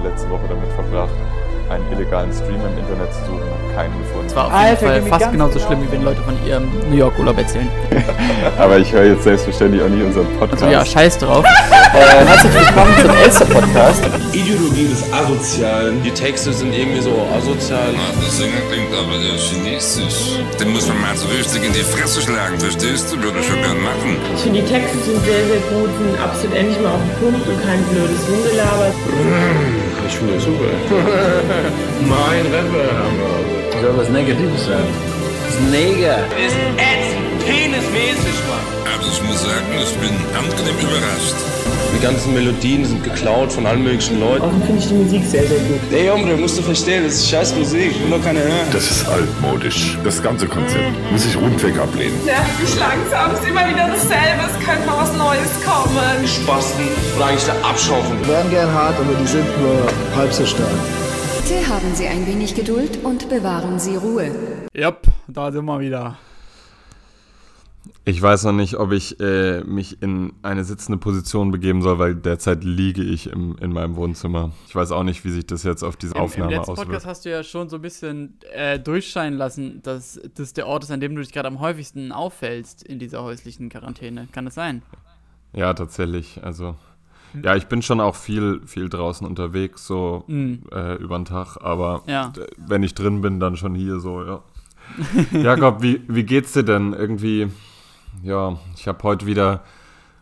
Stunden letzte Woche damit verbracht, einen illegalen Stream im Internet zu suchen und keinen gefunden. Das war auf jeden Alter, Fall fast genauso genau schlimm, wie wenn Leute von ihrem New York Urlaub erzählen. Aber ich höre jetzt selbstverständlich auch nicht unseren Podcast. Also ja, scheiß drauf. Äh, herzlich willkommen zum Elster Podcast. Ideologie des Asozialen. Die Texte sind irgendwie so asozial. Ah, der Sänger klingt aber eher chinesisch. Den muss man mal so richtig in die Fresse schlagen, verstehst du? Würde ich schon gern machen. Ich finde, die Texte sind sehr, sehr gut, sind absolut endlich mal auf den Punkt und kein blödes Rumgelaber. Ich finde das super. mein Rapper. Soll was Negatives sein? Das ist Neger. Ist ätzend, penismäßig, Mann. Also ich muss sagen, ich bin angenehm überrascht. Die ganzen Melodien sind geklaut von allen möglichen Leuten. Außerdem finde ich die Musik sehr, sehr gut. Ey, Hombre, musst du verstehen, das ist scheiß Musik. Ich will doch keine hören. Das ist altmodisch. Das ganze Konzept muss ich rundweg ablehnen. nervt mich langsam. Es ist immer wieder dasselbe. Es könnte mal was Neues kommen. Die Spasten und eigentlich der Abschaum von Die werden gern hart, aber die sind nur halb so stark. Bitte haben Sie ein wenig Geduld und bewahren Sie Ruhe. Yep, da sind wir wieder. Ich weiß noch nicht, ob ich äh, mich in eine sitzende Position begeben soll, weil derzeit liege ich im, in meinem Wohnzimmer. Ich weiß auch nicht, wie sich das jetzt auf diese Im, Aufnahme Im letzten auswirkt. Podcast hast du ja schon so ein bisschen äh, durchscheinen lassen, dass das der Ort ist, an dem du dich gerade am häufigsten auffällst in dieser häuslichen Quarantäne. Kann das sein? Ja, tatsächlich. Also, ja, ich bin schon auch viel, viel draußen unterwegs, so Mhm. äh, über den Tag, aber Ja. wenn ich drin bin, dann schon hier so, ja. Jakob, wie, wie geht's dir denn? Irgendwie, ja, ich habe heute wieder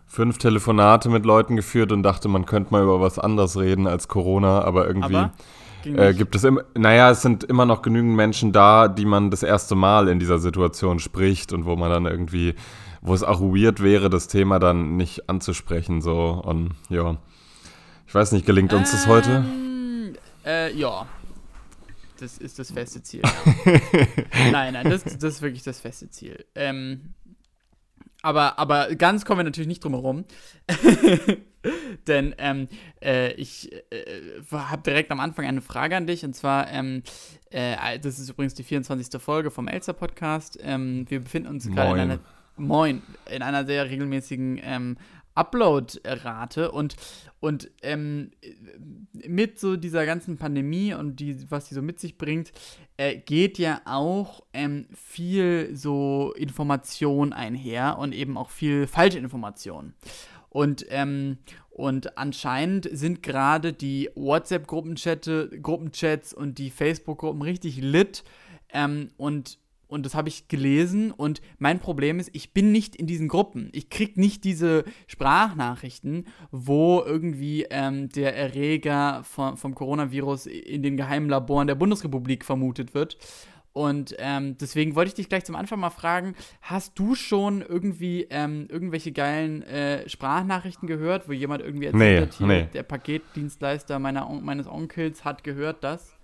fünf Telefonate mit Leuten geführt und dachte, man könnte mal über was anderes reden als Corona, aber irgendwie Aber äh, gibt es immer, naja, es sind immer noch genügend Menschen da, die man das erste Mal in dieser Situation spricht und wo man dann irgendwie, wo es auch weird wäre, das Thema dann nicht anzusprechen, so und ja. Ich weiß nicht, gelingt uns das heute? Ähm, Äh, ja. Das ist das feste Ziel. Nein, nein, das, das ist wirklich das feste Ziel. Ähm, aber, aber ganz kommen wir natürlich nicht drum herum. Denn ähm, äh, ich äh, habe direkt am Anfang eine Frage an dich. Und zwar, ähm, äh, das ist übrigens die 24. Folge vom Elster Podcast. Ähm, wir befinden uns gerade in einer, moin, in einer sehr regelmäßigen ähm, Upload-Rate. Und, und ähm, mit so dieser ganzen Pandemie und die, was sie so mit sich bringt, äh, geht ja auch ähm, viel so Information einher und eben auch viel falsche Information. Und, ähm, und anscheinend sind gerade die WhatsApp-Gruppenchats Gruppenchats und die Facebook-Gruppen richtig lit. Ähm, und, und das habe ich gelesen. Und mein Problem ist, ich bin nicht in diesen Gruppen. Ich krieg nicht diese Sprachnachrichten, wo irgendwie ähm, der Erreger von, vom Coronavirus in den geheimen Laboren der Bundesrepublik vermutet wird. Und ähm, deswegen wollte ich dich gleich zum Anfang mal fragen, hast du schon irgendwie ähm, irgendwelche geilen äh, Sprachnachrichten gehört, wo jemand irgendwie erzählt Nee, hat, hier, nee. der Paketdienstleister meiner, meines Onkels hat gehört das?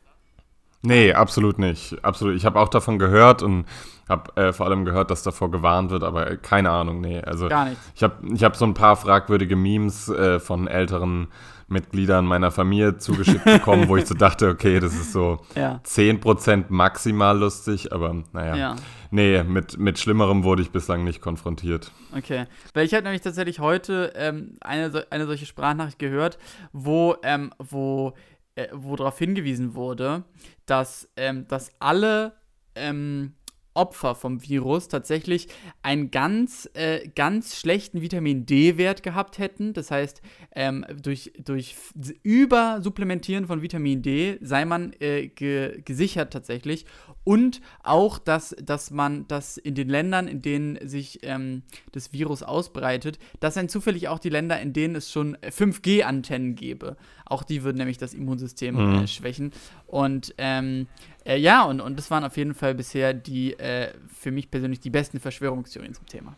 Nee, absolut nicht. Absolut. Ich habe auch davon gehört und habe äh, vor allem gehört, dass davor gewarnt wird, aber äh, keine Ahnung, nee. Also Gar nicht. Ich habe ich hab so ein paar fragwürdige Memes äh, von älteren Mitgliedern meiner Familie zugeschickt bekommen, wo ich so dachte, okay, das ist so Ja. 10% maximal lustig, aber naja. Ja. Nee, mit, mit Schlimmerem wurde ich bislang nicht konfrontiert. Okay. Weil ich habe nämlich tatsächlich heute ähm, eine, eine solche Sprachnachricht gehört, wo, ähm, wo, äh, wo darauf hingewiesen wurde, dass, ähm, dass alle ähm, Opfer vom Virus tatsächlich einen ganz, äh, ganz schlechten Vitamin D-Wert gehabt hätten. Das heißt, ähm, durch, durch Übersupplementieren von Vitamin D sei man äh, ge gesichert tatsächlich. Und auch, dass, dass man das in den Ländern, in denen sich ähm, das Virus ausbreitet, das seien zufällig auch die Länder, in denen es schon 5G-Antennen gäbe. Auch die würden nämlich das Immunsystem Mhm. äh, schwächen. Und ähm, äh, ja, und, und das waren auf jeden Fall bisher die, äh, für mich persönlich, die besten Verschwörungstheorien zum Thema.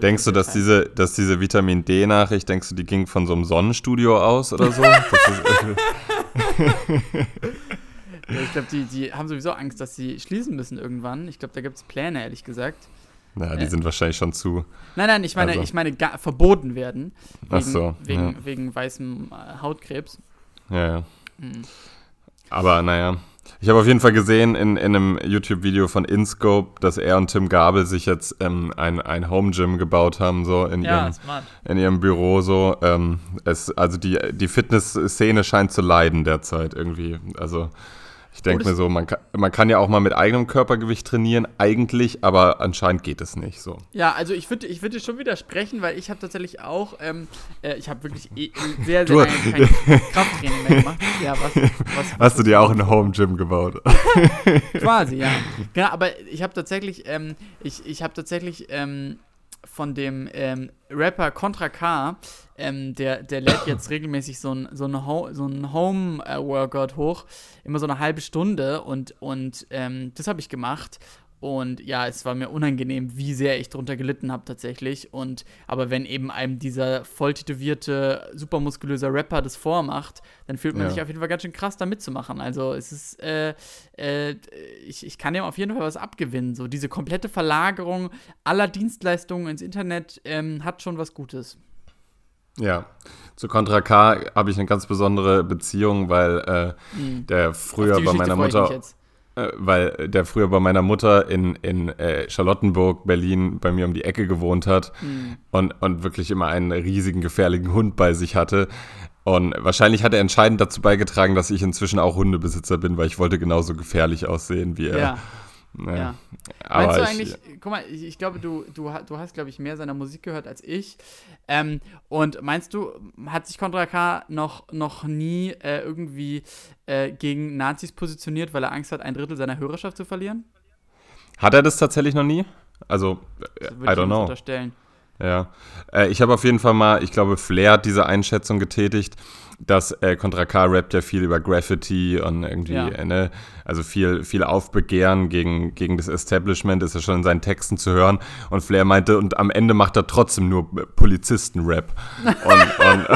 Denkst du, dass diese, dass diese Vitamin D-Nachricht, denkst du, die ging von so einem Sonnenstudio aus oder so? Das ist, Ja, ich glaube, die, die haben sowieso Angst, dass sie schließen müssen irgendwann. Ich glaube, da gibt es Pläne, ehrlich gesagt. na, die Äh. sind wahrscheinlich schon zu. Nein, nein, ich meine, Also. ich meine verboten werden. Wegen, Ach so, Wegen, ja. wegen weißem äh, Hautkrebs. Ja, ja. Mhm. Aber naja. Ich habe auf jeden Fall gesehen in, in einem YouTube-Video von InScope, dass er und Tim Gabel sich jetzt ähm, ein, ein Home Gym gebaut haben, so in, Ja, ihrem, smart. in ihrem Büro. So. Ähm, es, also die, die Fitness-Szene scheint zu leiden derzeit irgendwie. Also ich denke mir so, man kann, man kann ja auch mal mit eigenem Körpergewicht trainieren, eigentlich, aber anscheinend geht es nicht so. Ja, also ich würde ich würd dir schon widersprechen, weil ich habe tatsächlich auch, ähm, äh, ich habe wirklich eh, sehr, sehr Du- lange kein Krafttraining mehr gemacht. Ja, was, was, was Hast du dir auch ein Home Gym gebaut? Quasi, ja. Genau, aber ich habe tatsächlich, ähm, ich, ich habe tatsächlich ähm, von dem ähm, Rapper Contra K, ähm, der, der lädt jetzt regelmäßig so ein, so ein, Ho so ein Home-Workout hoch, immer so eine halbe Stunde und, und ähm, das habe ich gemacht. Und ja, es war mir unangenehm, wie sehr ich drunter gelitten habe tatsächlich. Und aber wenn eben einem dieser voll tätowierte, supermuskulöser Rapper das vormacht, dann fühlt man Ja. sich auf jeden Fall ganz schön krass, da mitzumachen. Also es ist, äh, äh, ich, ich kann dem auf jeden Fall was abgewinnen. So diese komplette Verlagerung aller Dienstleistungen ins Internet ähm, hat schon was Gutes. Ja, zu Contra K habe ich eine ganz besondere Beziehung, weil äh, der früher bei meiner Mutter, weil der früher bei meiner Mutter in, in äh, Charlottenburg, Berlin, bei mir um die Ecke gewohnt hat Hm. und, und wirklich immer einen riesigen, gefährlichen Hund bei sich hatte. Und wahrscheinlich hat er entscheidend dazu beigetragen, dass ich inzwischen auch Hundebesitzer bin, weil ich wollte genauso gefährlich aussehen wie er. Ja. Ja. Ja. Aber Meinst du ich, eigentlich, guck mal, ich, ich glaube, du, du, du hast, glaube ich, mehr seiner Musik gehört als ich. Ähm, und meinst du, hat sich Contra K noch, noch nie äh, irgendwie äh, gegen Nazis positioniert, weil er Angst hat, ein Drittel seiner Hörerschaft zu verlieren? Hat er das tatsächlich noch nie? Also, äh, I würde ich don't know. unterstellen. Ja, äh, ich habe auf jeden Fall mal, ich glaube, Flair hat diese Einschätzung getätigt, dass äh, Contra K rappt ja viel über Graffiti und irgendwie, Ja. äh, ne, also viel, viel Aufbegehren gegen, gegen das Establishment ist ja schon in seinen Texten zu hören. Und Flair meinte, und am Ende macht er trotzdem nur äh, Polizisten-Rap. Und, und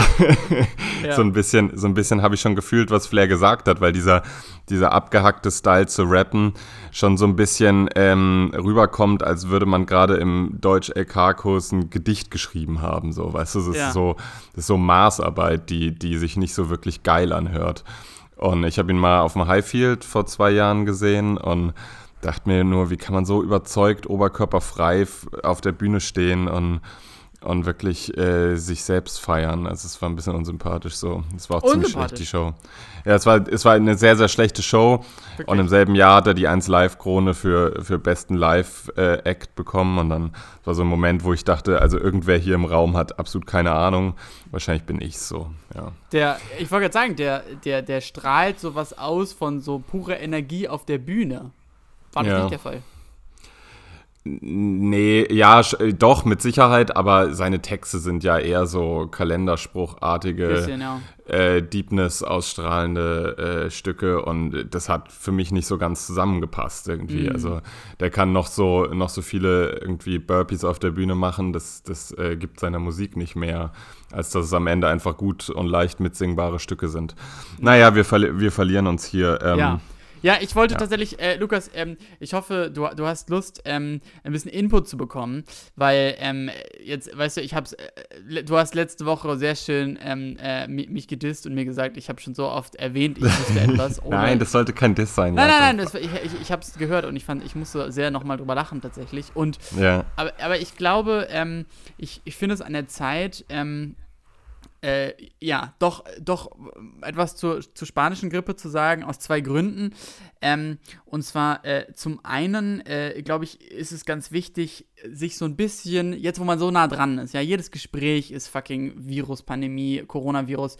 Ja. so ein bisschen, so ein bisschen habe ich schon gefühlt, was Flair gesagt hat, weil dieser, dieser abgehackte Style zu rappen schon so ein bisschen ähm, rüberkommt, als würde man gerade im Deutsch-LK-Kurs ein Gedicht geschrieben haben, so, weißt du, das Ja. ist so, das ist so Maßarbeit, die, die sich nicht so wirklich geil anhört. Und ich habe ihn mal auf dem Highfield vor zwei Jahren gesehen und dachte mir nur, wie kann man so überzeugt, oberkörperfrei auf der Bühne stehen und, und wirklich äh, sich selbst feiern. Also es war ein bisschen unsympathisch so. Es war auch ziemlich schlecht, die? Show. Ja, es war, es war eine sehr, sehr schlechte Show. Wirklich? Und im selben Jahr hat er die 1 Live-Krone für, für besten Live-Act bekommen. Und dann war so ein Moment, wo ich dachte, also irgendwer hier im Raum hat absolut keine Ahnung. Wahrscheinlich bin ich so, ja. Der, ich wollte gerade sagen, der, der, der strahlt sowas aus von so purer Energie auf der Bühne. War das Ja. nicht der Fall? Nee, ja, äh, doch, mit Sicherheit, aber seine Texte sind ja eher so kalenderspruchartige, Bisschen, ja. äh, Deepness ausstrahlende äh, Stücke und das hat für mich nicht so ganz zusammengepasst irgendwie. Mhm. Also der kann noch so, noch so viele irgendwie Burpees auf der Bühne machen, das, das äh, gibt seiner Musik nicht mehr, als dass es am Ende einfach gut und leicht mitsingbare Stücke sind. Naja, wir, verli wir verlieren uns hier. Ähm, Ja. Ja, ich wollte ja. tatsächlich, äh, Lukas, ähm, ich hoffe, du, du hast Lust, ähm, ein bisschen Input zu bekommen, weil ähm, jetzt, weißt du, ich hab's, äh, du hast letzte Woche sehr schön ähm, äh, mi- mich gedisst und mir gesagt, ich habe schon so oft erwähnt, ich wüsste etwas. Nein, das sollte kein Diss sein. Nein, nein, nein, das, ich, ich, ich habe es gehört und ich fand, ich musste sehr nochmal drüber lachen tatsächlich. Und Ja. aber, aber ich glaube, ähm, ich, ich finde es an der Zeit, ähm, äh, ja, doch, doch etwas zur, zur spanischen Grippe zu sagen, aus zwei Gründen. Ähm, und zwar äh, zum einen, äh, glaube ich, ist es ganz wichtig, sich so ein bisschen, jetzt wo man so nah dran ist, ja, jedes Gespräch ist fucking Virus, Pandemie, Coronavirus,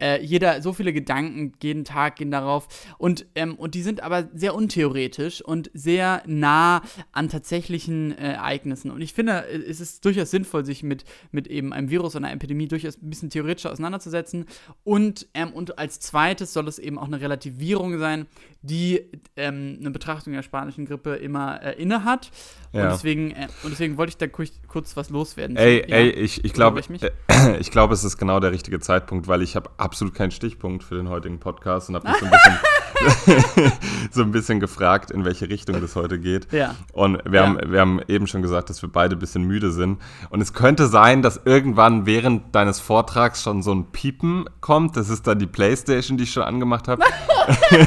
äh, jeder, so viele Gedanken jeden Tag gehen darauf und, ähm, und die sind aber sehr untheoretisch und sehr nah an tatsächlichen äh, Ereignissen. Und ich finde, äh, es ist durchaus sinnvoll, sich mit, mit eben einem Virus oder einer Epidemie durchaus ein bisschen theoretischer auseinanderzusetzen. Und, ähm, und als zweites soll es eben auch eine Relativierung sein, die ähm, eine Betrachtung der spanischen Grippe immer äh, inne hat. Ja. Und, deswegen, äh, und deswegen wollte ich da kurz, was loswerden. Ey, Ja. ey, ich, ich glaube, ich äh, ich glaube, es ist genau der richtige Zeitpunkt, weil ich habe absolut keinen Stichpunkt für den heutigen Podcast und habe mich so ein bisschen, so ein bisschen gefragt, in welche Richtung das heute geht. Ja. Und wir, Ja. haben, wir haben eben schon gesagt, dass wir beide ein bisschen müde sind. Und es könnte sein, dass irgendwann während deines Vortrags schon so ein Piepen kommt. Das ist dann die Playstation, die ich schon angemacht habe.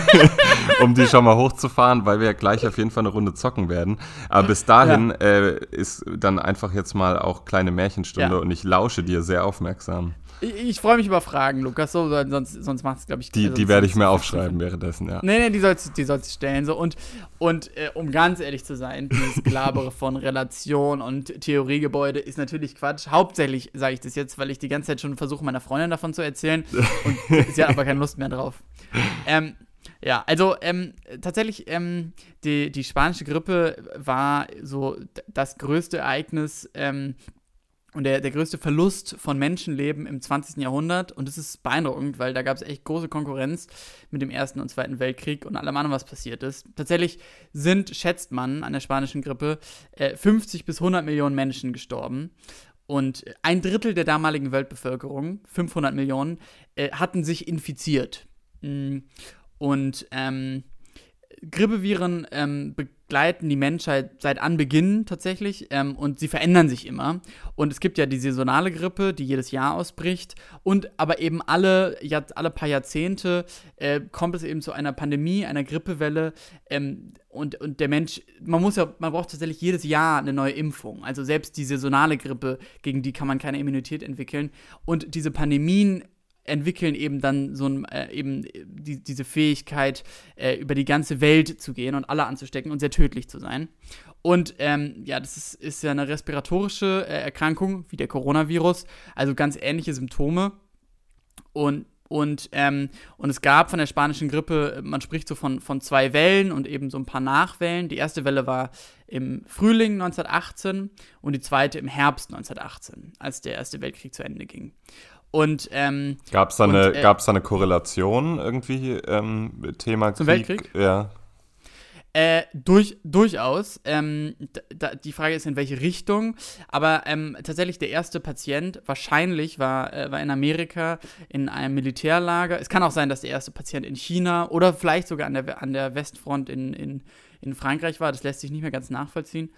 um die schon mal hochzufahren, weil wir gleich auf jeden Fall eine Runde zocken werden. Aber bis dahin ja. äh, ist dann einfach jetzt mal auch kleine Märchenstunde ja. und ich lausche dir sehr aufmerksam. Ich, ich freue mich über Fragen, Lukas, so, sonst, sonst macht es, glaube ich, Die, also die werde ich mir aufschreiben währenddessen, ja. Nee, nee, die sollst, die sollst du stellen. So. Und, und äh, um ganz ehrlich zu sein, dieses Glabere von Relation und Theoriegebäude ist natürlich Quatsch. Hauptsächlich sage ich das jetzt, weil ich die ganze Zeit schon versuche, meiner Freundin davon zu erzählen. Und sie hat aber keine Lust mehr drauf. Ähm, ja, also ähm, tatsächlich, ähm, die, die spanische Grippe war so das größte Ereignis ähm, und der, der größte Verlust von Menschenleben im 20. Jahrhundert. Und das ist beeindruckend, weil da gab es echt große Konkurrenz mit dem Ersten und Zweiten Weltkrieg und allem anderen, was passiert ist. Tatsächlich sind, schätzt man, an der spanischen Grippe äh, 50 bis 100 Millionen Menschen gestorben. Und ein Drittel der damaligen Weltbevölkerung, 500 Millionen, äh, hatten sich infiziert. Mm. Und ähm, Grippeviren ähm, begleiten die Menschheit seit Anbeginn tatsächlich ähm, und sie verändern sich immer. Und es gibt ja die saisonale Grippe, die jedes Jahr ausbricht. Und aber eben alle, alle paar Jahrzehnte äh, kommt es eben zu einer Pandemie, einer Grippewelle. Ähm, und, und der Mensch, man muss ja, man braucht tatsächlich jedes Jahr eine neue Impfung. Also selbst die saisonale Grippe, gegen die kann man keine Immunität entwickeln. Und diese Pandemien entwickeln eben dann so ein, äh, eben die, diese Fähigkeit, äh, über die ganze Welt zu gehen und alle anzustecken und sehr tödlich zu sein. Und ähm, ja, das ist, ist ja eine respiratorische äh, Erkrankung, wie der Coronavirus, also ganz ähnliche Symptome. Und und, ähm, und es gab von der spanischen Grippe, man spricht so von, von zwei Wellen und eben so ein paar Nachwellen. Die erste Welle war im Frühling 1918 und die zweite im Herbst 1918, als der Erste Weltkrieg zu Ende ging. Und ähm, gab es da, äh, da eine Korrelation irgendwie ähm, Thema Krieg? Zum Weltkrieg? Ja. Äh, durch, durchaus. Ähm, da, die Frage ist, in welche Richtung. Aber ähm, tatsächlich der erste Patient wahrscheinlich war, äh, war in Amerika in einem Militärlager. Es kann auch sein, dass der erste Patient in China oder vielleicht sogar an der, an der Westfront in, in, in Frankreich war. Das lässt sich nicht mehr ganz nachvollziehen.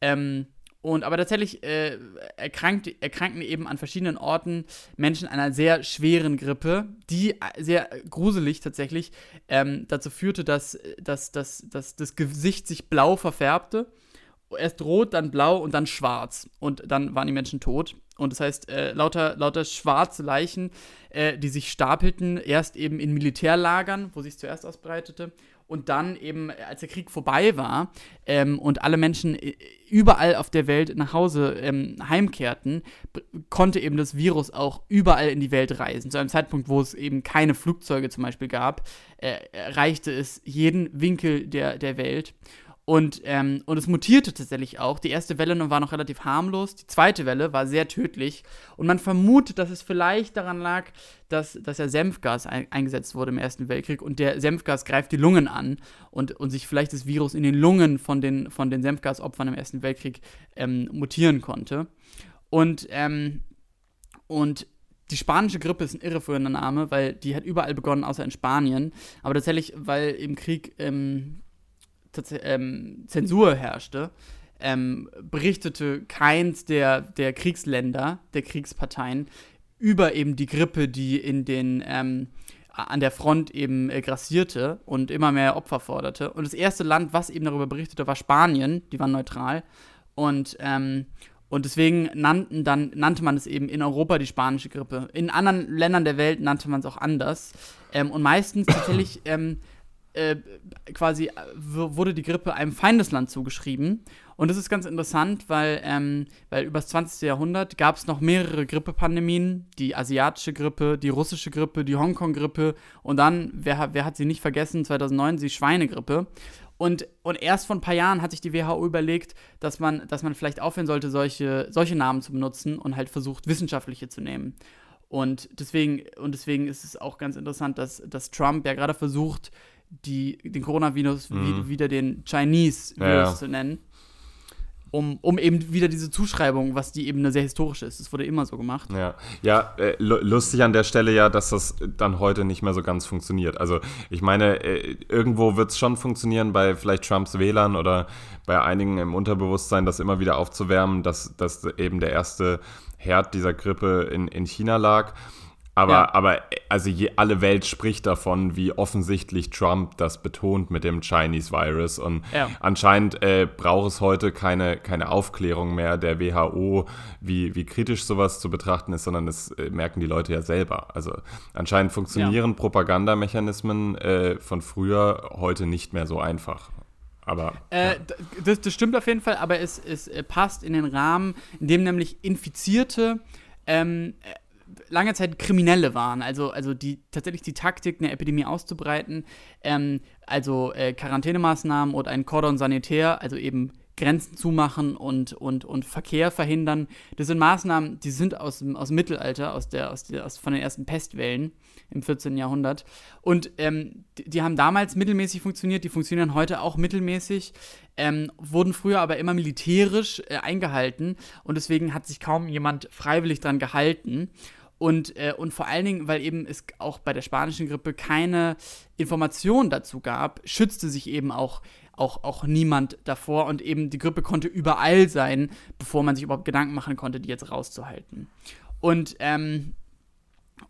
Ähm, und aber tatsächlich äh, erkrankt, erkranken eben an verschiedenen Orten Menschen einer sehr schweren Grippe, die sehr gruselig tatsächlich ähm, dazu führte, dass, dass, dass, dass das Gesicht sich blau verfärbte. Erst rot, dann blau und dann schwarz. Und dann waren die Menschen tot. Und das heißt, äh, lauter, lauter schwarze Leichen, äh, die sich stapelten, erst eben in Militärlagern, wo sich zuerst ausbreitete, und dann eben, als der Krieg vorbei war ähm, und alle Menschen äh, überall auf der Welt nach Hause ähm, heimkehrten, konnte eben das Virus auch überall in die Welt reisen. Zu einem Zeitpunkt, wo es eben keine Flugzeuge zum Beispiel gab, äh, erreichte es jeden Winkel der, der Welt. Und, ähm, und es mutierte tatsächlich auch. Die erste Welle war noch relativ harmlos, die zweite Welle war sehr tödlich. Und man vermutet, dass es vielleicht daran lag, dass, dass ja Senfgas ein, eingesetzt wurde im Ersten Weltkrieg und der Senfgas greift die Lungen an und, und sich vielleicht das Virus in den Lungen von den, von den Senfgasopfern im Ersten Weltkrieg ähm, mutieren konnte. Und, ähm, und die spanische Grippe ist ein irreführender Name, weil die hat überall begonnen, außer in Spanien. Aber tatsächlich, weil im Krieg ähm, ähm, Zensur herrschte, ähm, berichtete keins der, der Kriegsländer, der Kriegsparteien, über eben die Grippe, die in den ähm, an der Front eben äh, grassierte und immer mehr Opfer forderte. Und das erste Land, was eben darüber berichtete, war Spanien, die waren neutral. Und, ähm, und deswegen nannten dann, nannte man es eben in Europa die spanische Grippe. In anderen Ländern der Welt nannte man es auch anders. Ähm, und meistens tatsächlich ähm, äh, quasi wurde die Grippe einem Feindesland zugeschrieben. Und das ist ganz interessant, weil, ähm, weil über das 20. Jahrhundert gab es noch mehrere Grippepandemien. Die asiatische Grippe, die russische Grippe, die Hongkong-Grippe und dann, wer, wer hat sie nicht vergessen, 2009 die Schweinegrippe. Und, und erst vor ein paar Jahren hat sich die WHO überlegt, dass man, dass man vielleicht aufhören sollte, solche, solche Namen zu benutzen und halt versucht, wissenschaftliche zu nehmen. Und deswegen, und deswegen ist es auch ganz interessant, dass, dass Trump ja gerade versucht, die, den Coronavirus mhm. wieder den Chinese Virus ja, ja. zu nennen. Um, um eben wieder diese Zuschreibung, was die eben eine sehr historische ist. Das wurde immer so gemacht. Ja, ja äh, lustig an der Stelle ja, dass das dann heute nicht mehr so ganz funktioniert. Also ich meine, äh, irgendwo wird es schon funktionieren bei vielleicht Trumps Wählern oder bei einigen im Unterbewusstsein, das immer wieder aufzuwärmen, dass, dass eben der erste Herd dieser Grippe in, in China lag. Aber, Ja. aber also je, alle Welt spricht davon, wie offensichtlich Trump das betont mit dem Chinese Virus. Und Ja. anscheinend äh, braucht es heute keine, keine Aufklärung mehr der WHO, wie, wie kritisch sowas zu betrachten ist, sondern das äh, merken die Leute ja selber. Also anscheinend funktionieren Propagandamechanismen äh, von früher heute nicht mehr so einfach. Aber Äh, das, das stimmt auf jeden Fall, aber es, es äh, passt in den Rahmen, in dem nämlich Infizierte ähm, äh, lange Zeit Kriminelle waren. Also, also die tatsächlich die Taktik, eine Epidemie auszubreiten, ähm, also äh, Quarantänemaßnahmen oder ein Cordon sanitär, also eben Grenzen zumachen und, und, und Verkehr verhindern. Das sind Maßnahmen, die sind aus dem, aus dem Mittelalter, aus der, aus der, aus, von den ersten Pestwellen im 14. Jahrhundert. Und ähm, die, die haben damals mittelmäßig funktioniert, die funktionieren heute auch mittelmäßig, ähm, wurden früher aber immer militärisch äh, eingehalten und deswegen hat sich kaum jemand freiwillig dran gehalten. Und, äh, und vor allen Dingen, weil eben es auch bei der spanischen Grippe keine Informationen dazu gab, schützte sich eben auch, auch, auch niemand davor und eben die Grippe konnte überall sein, bevor man sich überhaupt Gedanken machen konnte, die jetzt rauszuhalten. Und, ähm,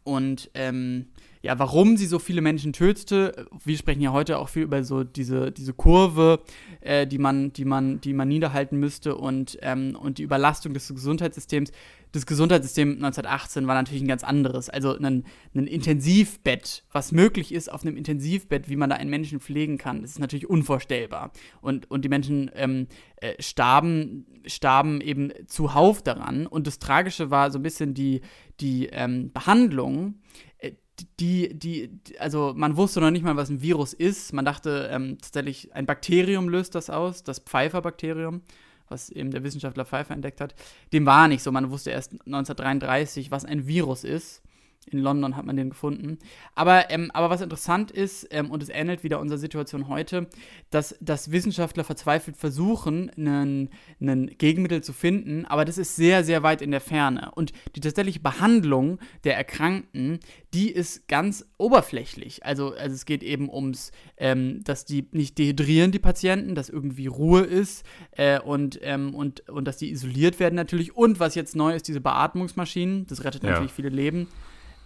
und ähm, ja, warum sie so viele Menschen tötete, wir sprechen ja heute auch viel über so diese, diese Kurve, äh, die, man, die, man, die man niederhalten müsste und, ähm, und die Überlastung des Gesundheitssystems. Das Gesundheitssystem 1918 war natürlich ein ganz anderes. Also ein, ein Intensivbett, was möglich ist auf einem Intensivbett, wie man da einen Menschen pflegen kann, das ist natürlich unvorstellbar. Und, und die Menschen ähm, äh, starben, starben eben zuhauf daran. Und das Tragische war so ein bisschen die, die ähm, Behandlung äh, die, die, also man wusste noch nicht mal, was ein Virus ist. Man dachte ähm, tatsächlich, ein Bakterium löst das aus, das Pfeiffer-Bakterium, was eben der Wissenschaftler Pfeiffer entdeckt hat. Dem war nicht so. Man wusste erst 1933, was ein Virus ist. In London hat man den gefunden. Aber, ähm, aber was interessant ist, ähm, und es ähnelt wieder unserer Situation heute, dass, dass Wissenschaftler verzweifelt versuchen, ein Gegenmittel zu finden, aber das ist sehr, sehr weit in der Ferne. Und die tatsächliche Behandlung der Erkrankten, die ist ganz oberflächlich. Also, also es geht eben ums, ähm, dass die nicht dehydrieren, die Patienten, dass irgendwie Ruhe ist äh, und, ähm, und, und dass die isoliert werden natürlich. Und was jetzt neu ist, diese Beatmungsmaschinen, das rettet Ja. natürlich viele Leben.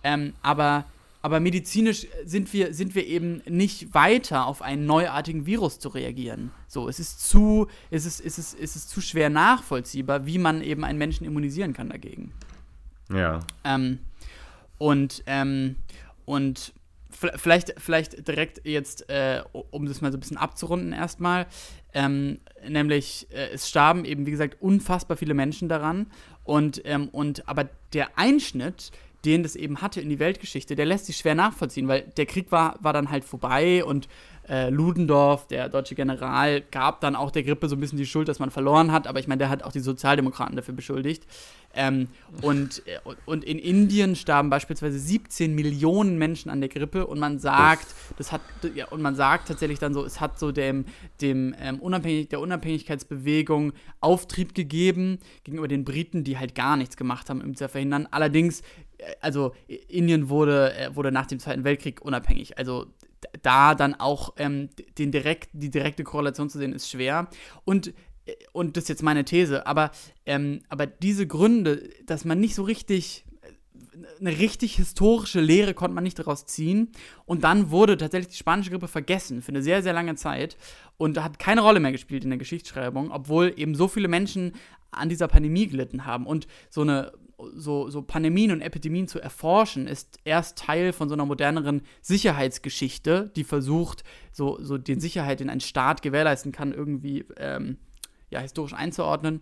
Ähm, aber, aber medizinisch sind wir, sind wir eben nicht weiter auf einen neuartigen Virus zu reagieren. So, es ist zu, es ist, es ist, es ist zu schwer nachvollziehbar, wie man eben einen Menschen immunisieren kann dagegen. ja. Ähm, und, ähm, und vielleicht, vielleicht direkt jetzt, äh, um das mal so ein bisschen abzurunden erstmal, ähm, nämlich äh, es starben eben, wie gesagt, unfassbar viele Menschen daran und, ähm, und aber der Einschnitt, den das eben hatte in die Weltgeschichte, der lässt sich schwer nachvollziehen, weil der Krieg war, war dann halt vorbei und äh, Ludendorff, der deutsche General, gab dann auch der Grippe so ein bisschen die Schuld, dass man verloren hat, aber ich meine, der hat auch die Sozialdemokraten dafür beschuldigt. Ähm, und, äh, und- in Indien starben beispielsweise 17 Millionen Menschen an der Grippe und man sagt, das hat, ja, und man sagt tatsächlich dann so, es hat so dem, dem ähm, Unabhängig, der Unabhängigkeitsbewegung Auftrieb gegeben gegenüber den Briten, die halt gar nichts gemacht haben, um zu verhindern. Allerdings, also Indien wurde, äh, wurde nach dem Zweiten Weltkrieg unabhängig. Also da dann auch ähm, den direkt, die direkte Korrelation zu sehen, ist schwer. Und äh, und das ist jetzt meine These, aber, ähm, aber diese Gründe, dass man nicht so richtig, äh, eine richtig historische Lehre konnte man nicht daraus ziehen. Und dann wurde tatsächlich die spanische Grippe vergessen für eine sehr, sehr lange Zeit und hat keine Rolle mehr gespielt in der Geschichtsschreibung, obwohl eben so viele Menschen an dieser Pandemie gelitten haben. Und so eine so, so Pandemien und Epidemien zu erforschen, ist erst Teil von so einer moderneren Sicherheitsgeschichte, die versucht, so, so die Sicherheit, den ein Staat gewährleisten kann, irgendwie ähm, ja, historisch einzuordnen.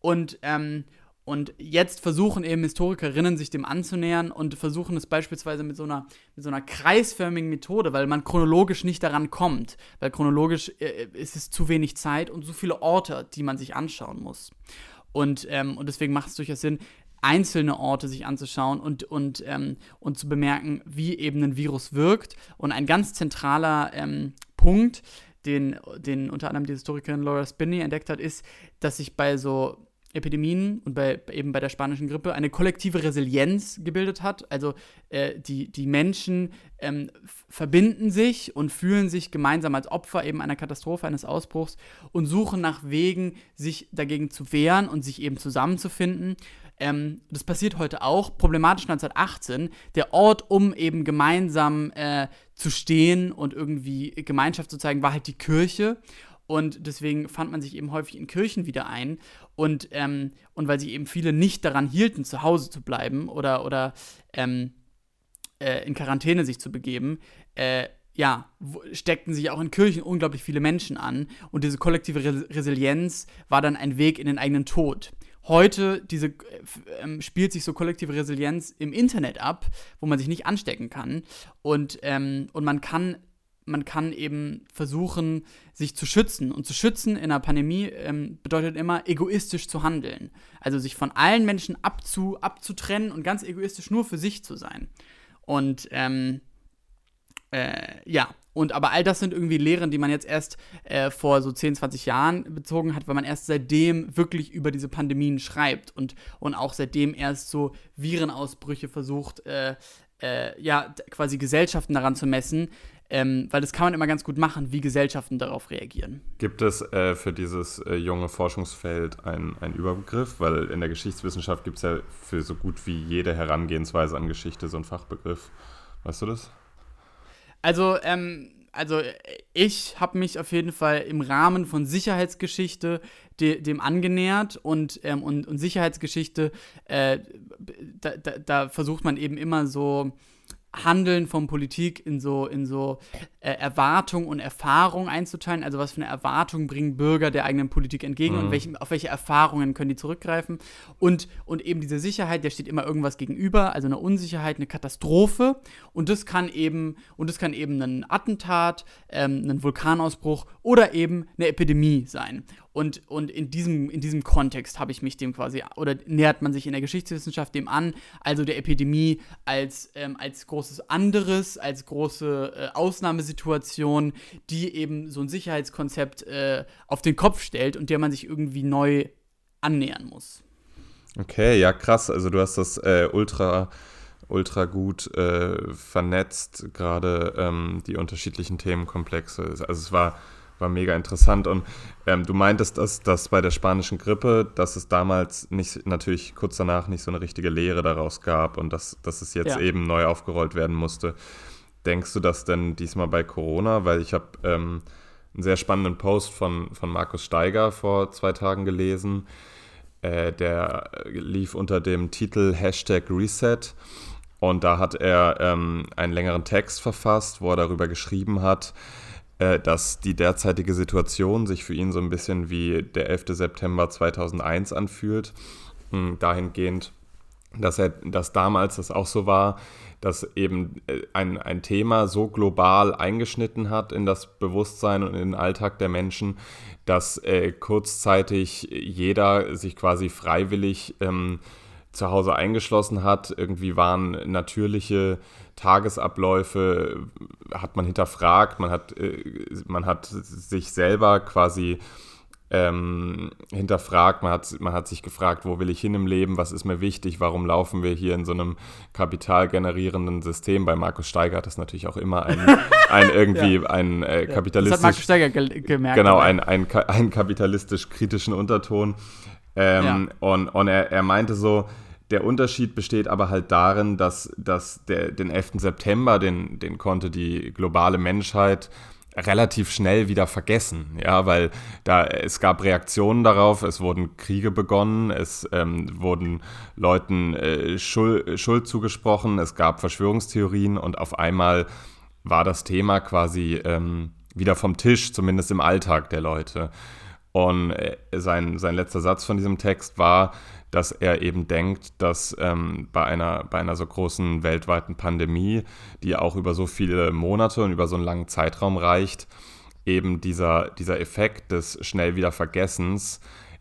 Und, ähm, und jetzt versuchen eben Historikerinnen, sich dem anzunähern und versuchen es beispielsweise mit so einer, mit so einer kreisförmigen Methode, weil man chronologisch nicht daran kommt. Weil chronologisch äh, ist es zu wenig Zeit und so viele Orte, die man sich anschauen muss. Und, ähm, und deswegen macht es durchaus Sinn, einzelne Orte sich anzuschauen und, und, ähm, und zu bemerken, wie eben ein Virus wirkt. Und ein ganz zentraler ähm, Punkt, den, den unter anderem die Historikerin Laura Spinney entdeckt hat, ist, dass sich bei so Epidemien und bei, eben bei der spanischen Grippe eine kollektive Resilienz gebildet hat. Also äh, die, die Menschen ähm, verbinden sich und fühlen sich gemeinsam als Opfer eben einer Katastrophe, eines Ausbruchs und suchen nach Wegen, sich dagegen zu wehren und sich eben zusammenzufinden. Ähm, das passiert heute auch, problematisch 1918, der Ort, um eben gemeinsam äh, zu stehen und irgendwie Gemeinschaft zu zeigen, war halt die Kirche. Und deswegen fand man sich eben häufig in Kirchen wieder ein. Und, ähm, und weil sich eben viele nicht daran hielten, zu Hause zu bleiben oder, oder ähm, äh, in Quarantäne sich zu begeben, äh, ja, steckten sich auch in Kirchen unglaublich viele Menschen an. Und diese kollektive Re Resilienz war dann ein Weg in den eigenen Tod. Heute diese, äh, spielt sich so kollektive Resilienz im Internet ab, wo man sich nicht anstecken kann. Und, ähm, und man kann man kann eben versuchen, sich zu schützen. Und zu schützen in einer Pandemie ähm, bedeutet immer, egoistisch zu handeln. Also sich von allen Menschen abzu, abzutrennen und ganz egoistisch nur für sich zu sein. Und ähm, äh, ja, und aber all das sind irgendwie Lehren, die man jetzt erst äh, vor so 10, 20 Jahren bezogen hat, weil man erst seitdem wirklich über diese Pandemien schreibt und, und auch seitdem erst so Virenausbrüche versucht, äh, äh ja, quasi Gesellschaften daran zu messen, ähm, weil das kann man immer ganz gut machen, wie Gesellschaften darauf reagieren. Gibt es äh, für dieses äh, junge Forschungsfeld einen Überbegriff? Weil in der Geschichtswissenschaft gibt es ja für so gut wie jede Herangehensweise an Geschichte so einen Fachbegriff. Weißt du das? Also, ähm, also ich habe mich auf jeden Fall im Rahmen von Sicherheitsgeschichte de, dem angenähert und, ähm, und, und Sicherheitsgeschichte, äh, da, da, da, versucht man eben immer so Handeln von Politik in so, in so äh, Erwartung und Erfahrung einzuteilen. Also was für eine Erwartung bringen Bürger der eigenen Politik entgegen mhm. und welche, auf welche Erfahrungen können die zurückgreifen. Und, und eben diese Sicherheit, der steht immer irgendwas gegenüber, also eine Unsicherheit, eine Katastrophe. Und das kann eben, und das kann eben ein Attentat, ähm, ein Vulkanausbruch oder eben eine Epidemie sein. Und, und in, diesem, in diesem Kontext habe ich mich dem quasi, oder nähert man sich in der Geschichtswissenschaft dem an, also der Epidemie als, ähm, als großes anderes, als große äh, Ausnahmesituation, die eben so ein Sicherheitskonzept äh, auf den Kopf stellt und der man sich irgendwie neu annähern muss. Okay, ja krass. Also du hast das äh, ultra ultra gut äh, vernetzt, gerade ähm, die unterschiedlichen Themenkomplexe. Also es war war mega interessant. Und ähm, du meintest, dass, dass bei der spanischen Grippe, dass es damals nicht, natürlich kurz danach nicht so eine richtige Lehre daraus gab und dass, dass es jetzt ja. eben neu aufgerollt werden musste. Denkst du das denn diesmal bei Corona? Weil ich habe ähm, einen sehr spannenden Post von, von Markus Steiger vor zwei Tagen gelesen. Äh, der lief unter dem Titel Hashtag Reset. Und da hat er ähm, einen längeren Text verfasst, wo er darüber geschrieben hat, äh, dass die derzeitige Situation sich für ihn so ein bisschen wie der 11. September 2001 anfühlt. Hm, dahingehend, dass er, dass damals das auch so war, dass eben äh, ein, ein Thema so global eingeschnitten hat in das Bewusstsein und in den Alltag der Menschen, dass äh, kurzzeitig jeder sich quasi freiwillig ähm, zu Hause eingeschlossen hat. Irgendwie waren natürliche Tagesabläufe, hat man hinterfragt, man hat, äh, man hat sich selber quasi ähm, hinterfragt, man hat, man hat sich gefragt, wo will ich hin im Leben, was ist mir wichtig, warum laufen wir hier in so einem kapitalgenerierenden System. Bei Markus Steiger hat das natürlich auch immer ein, ein irgendwie ja. ein äh, kapitalistisch. Das hat Markus Steiger ge gemerkt. Genau, ein, ein, ein kapitalistisch kritischen Unterton. Ähm, ja. Und, und er, er meinte so, der Unterschied besteht aber halt darin, dass, dass der, den 11. September, den, den konnte die globale Menschheit relativ schnell wieder vergessen, ja, weil da es gab Reaktionen darauf, es wurden Kriege begonnen, es ähm, wurden Leuten äh, Schuld, Schuld zugesprochen, es gab Verschwörungstheorien und auf einmal war das Thema quasi ähm, wieder vom Tisch, zumindest im Alltag der Leute. Und äh, sein, sein letzter Satz von diesem Text war, dass er eben denkt, dass ähm, bei, einer, bei einer so großen weltweiten Pandemie, die auch über so viele Monate und über so einen langen Zeitraum reicht, eben dieser, dieser Effekt des schnell wieder Vergessens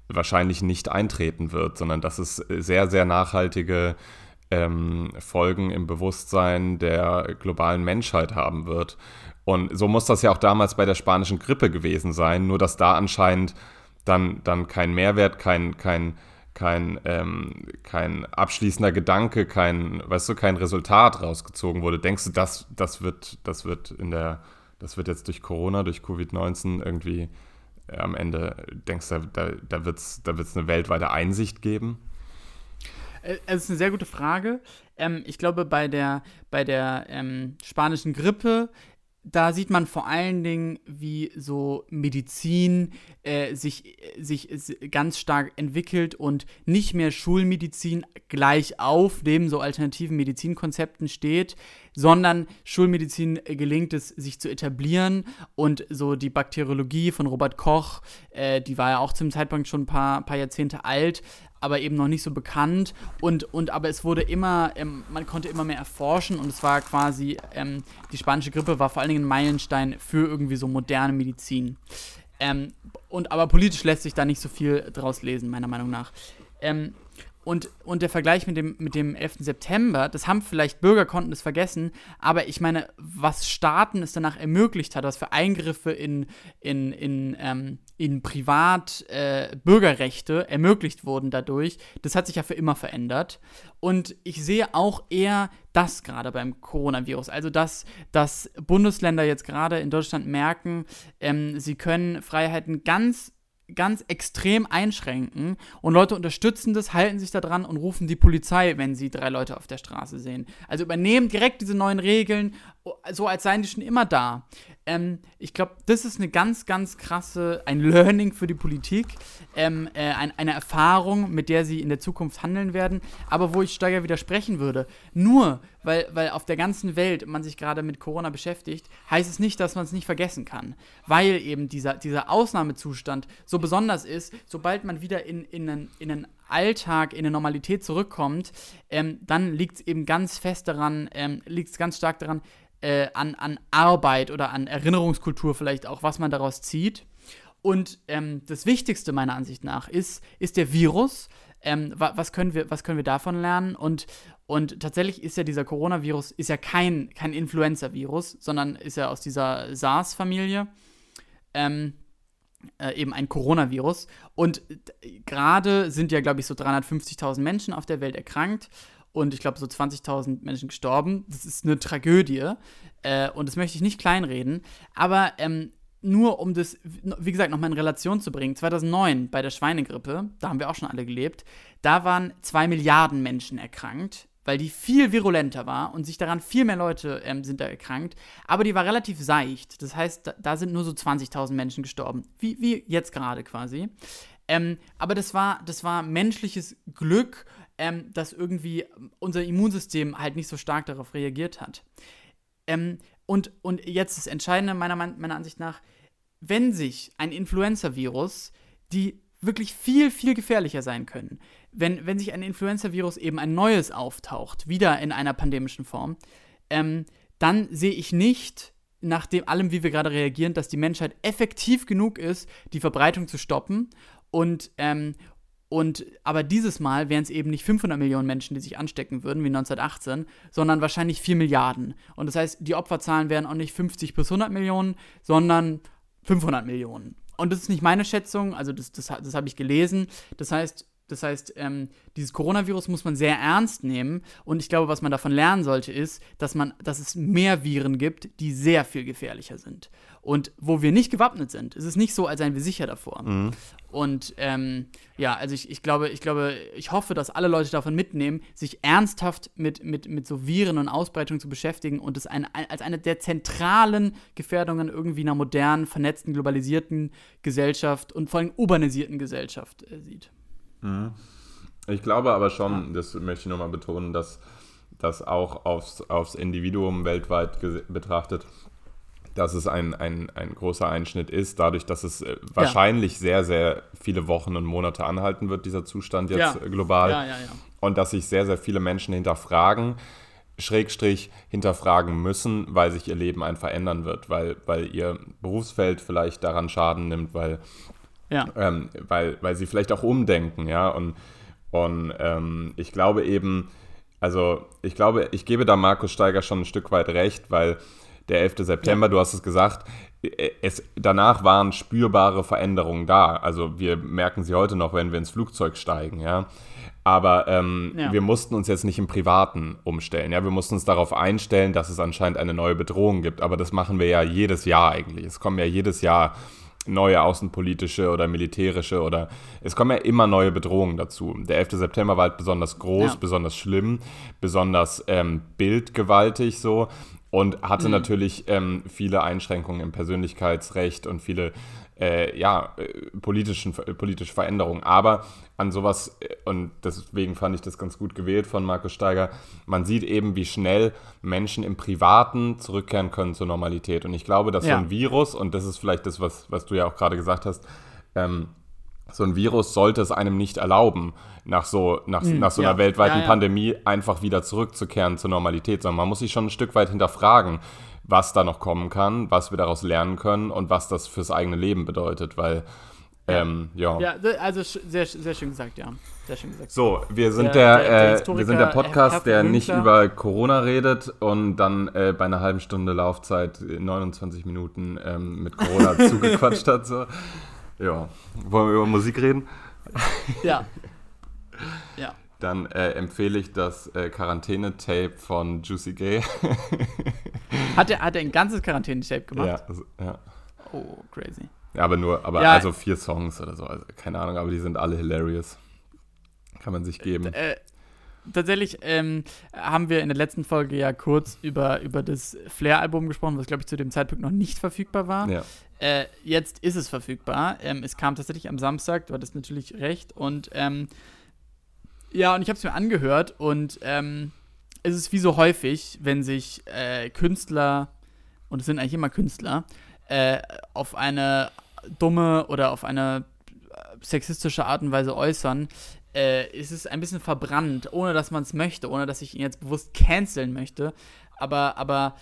wahrscheinlich nicht eintreten wird, sondern dass es sehr, sehr nachhaltige ähm, Folgen im Bewusstsein der globalen Menschheit haben wird. Und so muss das ja auch damals bei der spanischen Grippe gewesen sein, nur dass da anscheinend dann, dann kein Mehrwert, kein, kein kein, ähm, kein abschließender Gedanke, kein, weißt du, kein Resultat rausgezogen wurde. Denkst du, das, das wird, das wird in der, das wird jetzt durch Corona, durch Covid-19 irgendwie am Ende, denkst du, da, da wird es da wird's eine weltweite Einsicht geben? Äh, Es ist eine sehr gute Frage. Ähm, ich glaube, bei der, bei der ähm, spanischen Grippe, da sieht man vor allen Dingen, wie so Medizin äh, sich, sich s- ganz stark entwickelt und nicht mehr Schulmedizin gleich auf neben so alternativen Medizinkonzepten steht, sondern Schulmedizin äh, gelingt es, sich zu etablieren. Und so die Bakteriologie von Robert Koch, äh, die war ja auch zum Zeitpunkt schon ein paar, paar Jahrzehnte alt, aber eben noch nicht so bekannt und, und aber es wurde immer, ähm, man konnte immer mehr erforschen und es war quasi, ähm, die spanische Grippe war vor allen Dingen ein Meilenstein für irgendwie so moderne Medizin. Ähm, und aber politisch lässt sich da nicht so viel draus lesen, meiner Meinung nach. Ähm, und, und der Vergleich mit dem, mit dem 11. September, das haben vielleicht Bürger konnten das vergessen, aber ich meine, was Staaten es danach ermöglicht hat, was für Eingriffe in, in, in, ähm, in Privat-Bürgerrechte ermöglicht wurden dadurch, das hat sich ja für immer verändert. Und ich sehe auch eher das gerade beim Coronavirus. Also, dass, dass Bundesländer jetzt gerade in Deutschland merken, ähm, sie können Freiheiten ganz ganz extrem einschränken und Leute unterstützen das, halten sich daran und rufen die Polizei, wenn sie drei Leute auf der Straße sehen. Also übernehmen direkt diese neuen Regeln, so als seien die schon immer da. Ähm, ich glaube, das ist eine ganz, ganz krasse, ein Learning für die Politik, ähm, äh, ein, eine Erfahrung, mit der sie in der Zukunft handeln werden, aber wo ich Steiger widersprechen würde. Nur weil, weil auf der ganzen Welt man sich gerade mit Corona beschäftigt, heißt es nicht, dass man es nicht vergessen kann. Weil eben dieser, dieser Ausnahmezustand so besonders ist, sobald man wieder in, in, einen, in einen Alltag, in eine Normalität zurückkommt, ähm, dann liegt es eben ganz fest daran, ähm, liegt es ganz stark daran, äh, an, an Arbeit oder an Erinnerungskultur vielleicht auch, was man daraus zieht. Und ähm, das Wichtigste meiner Ansicht nach ist, ist der Virus. Ähm, wa was, können wir, was können wir davon lernen? Und, und tatsächlich ist ja dieser Coronavirus ist ja kein, kein Influenza-Virus, sondern ist ja aus dieser SARS-Familie. Ähm, äh, eben ein Coronavirus. Und gerade sind ja, glaube ich, so 350.000 Menschen auf der Welt erkrankt und ich glaube so 20.000 Menschen gestorben. Das ist eine Tragödie äh, und das möchte ich nicht kleinreden. Aber ähm, nur um das, wie gesagt, nochmal in Relation zu bringen, 2009 bei der Schweinegrippe, da haben wir auch schon alle gelebt, da waren zwei Milliarden Menschen erkrankt, weil die viel virulenter war und sich daran viel mehr Leute ähm, sind da erkrankt, aber die war relativ seicht. Das heißt, da, da sind nur so 20.000 Menschen gestorben, wie, wie jetzt gerade quasi. Ähm, aber das war, das war menschliches Glück, ähm, dass irgendwie unser Immunsystem halt nicht so stark darauf reagiert hat. Ähm, und, und jetzt das Entscheidende meiner, meiner Ansicht nach, wenn sich ein Influenza-Virus, die wirklich viel, viel gefährlicher sein können, wenn, wenn sich ein Influenza-Virus eben ein neues auftaucht, wieder in einer pandemischen Form, ähm, dann sehe ich nicht, nach dem allem, wie wir gerade reagieren, dass die Menschheit effektiv genug ist, die Verbreitung zu stoppen und, ähm, und aber dieses Mal wären es eben nicht 500 Millionen Menschen, die sich anstecken würden, wie 1918, sondern wahrscheinlich 4 Milliarden. Und das heißt, die Opferzahlen wären auch nicht 50 bis 100 Millionen, sondern 500 Millionen. Und das ist nicht meine Schätzung, also das, das, das habe ich gelesen. Das heißt, das heißt, ähm, dieses Coronavirus muss man sehr ernst nehmen. Und ich glaube, was man davon lernen sollte, ist, dass, man, dass es mehr Viren gibt, die sehr viel gefährlicher sind. Und wo wir nicht gewappnet sind, ist es nicht so, als seien wir sicher davor. Mhm. Und ähm, ja, also ich, ich glaube, ich glaube, ich hoffe, dass alle Leute davon mitnehmen, sich ernsthaft mit, mit, mit so Viren und Ausbreitung zu beschäftigen und es ein, als eine der zentralen Gefährdungen irgendwie einer modernen, vernetzten, globalisierten Gesellschaft und vor allem urbanisierten Gesellschaft äh, sieht. Mhm. Ich glaube aber schon, das möchte ich nochmal betonen, dass das auch aufs, aufs Individuum weltweit betrachtet, dass es ein, ein, ein großer Einschnitt ist, dadurch, dass es äh, wahrscheinlich ja. sehr, sehr viele Wochen und Monate anhalten wird, dieser Zustand jetzt ja. global. Ja, und dass sich sehr, sehr viele Menschen hinterfragen, Schrägstrich hinterfragen müssen, weil sich ihr Leben ein verändern wird, weil, weil ihr Berufsfeld vielleicht daran Schaden nimmt, weil, ähm, weil, weil sie vielleicht auch umdenken, ja. Und, und ähm, ich glaube eben, also ich glaube, ich gebe da Markus Steiger schon ein Stück weit recht, weil der 11. September, ja. du hast es gesagt, es, danach waren spürbare Veränderungen da. Also wir merken sie heute noch, wenn wir ins Flugzeug steigen, ja. Aber ähm, ja. wir mussten uns jetzt nicht im Privaten umstellen. Ja, wir mussten uns darauf einstellen, dass es anscheinend eine neue Bedrohung gibt. Aber das machen wir ja jedes Jahr eigentlich. Es kommen ja jedes Jahr neue außenpolitische oder militärische oder es kommen ja immer neue Bedrohungen dazu. Der 11. September war halt besonders groß, Ja. besonders schlimm, besonders ähm, bildgewaltig so und hatte Mhm. natürlich ähm, viele Einschränkungen im Persönlichkeitsrecht und viele äh, ja, äh, politischen, äh, politische Veränderungen. Aber an sowas, äh, und deswegen fand ich das ganz gut gewählt von Markus Steiger, man sieht eben, wie schnell Menschen im Privaten zurückkehren können zur Normalität. Und ich glaube, dass Ja. so ein Virus, und das ist vielleicht das, was, was du ja auch gerade gesagt hast, ähm, so ein Virus sollte es einem nicht erlauben, nach so, nach, nach so ja. einer weltweiten Ja, ja. Pandemie einfach wieder zurückzukehren zur Normalität, sondern man muss sich schon ein Stück weit hinterfragen, was da noch kommen kann, was wir daraus lernen können und was das fürs eigene Leben bedeutet, weil, ähm, ja. Ja, also sehr, sehr schön gesagt, ja. Sehr schön gesagt. So, wir sind Der- der, der- der äh, wir sind der Podcast, Herr der nicht über Corona redet und dann äh, bei einer halben Stunde Laufzeit äh, 29 Minuten ähm, mit Corona zugequatscht hat. So. Ja, wollen wir über Musik reden? Ja. Ja. Dann äh, empfehle ich das äh, Quarantäne-Tape von Juicy Gay. Hat er, hat er ein ganzes Quarantäne-Tape gemacht? ja, also, ja. Oh, crazy. ja, aber nur, aber Ja. also vier Songs oder so, also keine Ahnung, aber die sind alle hilarious. Kann man sich geben. Äh, tatsächlich ähm, haben wir in der letzten Folge ja kurz über, über das Flair-Album gesprochen, was, glaube ich, zu dem Zeitpunkt noch nicht verfügbar war. Ja. Äh, jetzt ist es verfügbar. Ähm, es kam tatsächlich am Samstag, du hattest natürlich recht. Und ähm, ja, und ich habe es mir angehört und ähm, es ist wie so häufig, wenn sich äh, Künstler, und es sind eigentlich immer Künstler, äh, auf eine dumme oder auf eine äh, sexistische Art und Weise äußern, äh, ist es ein bisschen verbrannt, ohne dass man es möchte, ohne dass ich ihn jetzt bewusst canceln möchte. Aber, aber,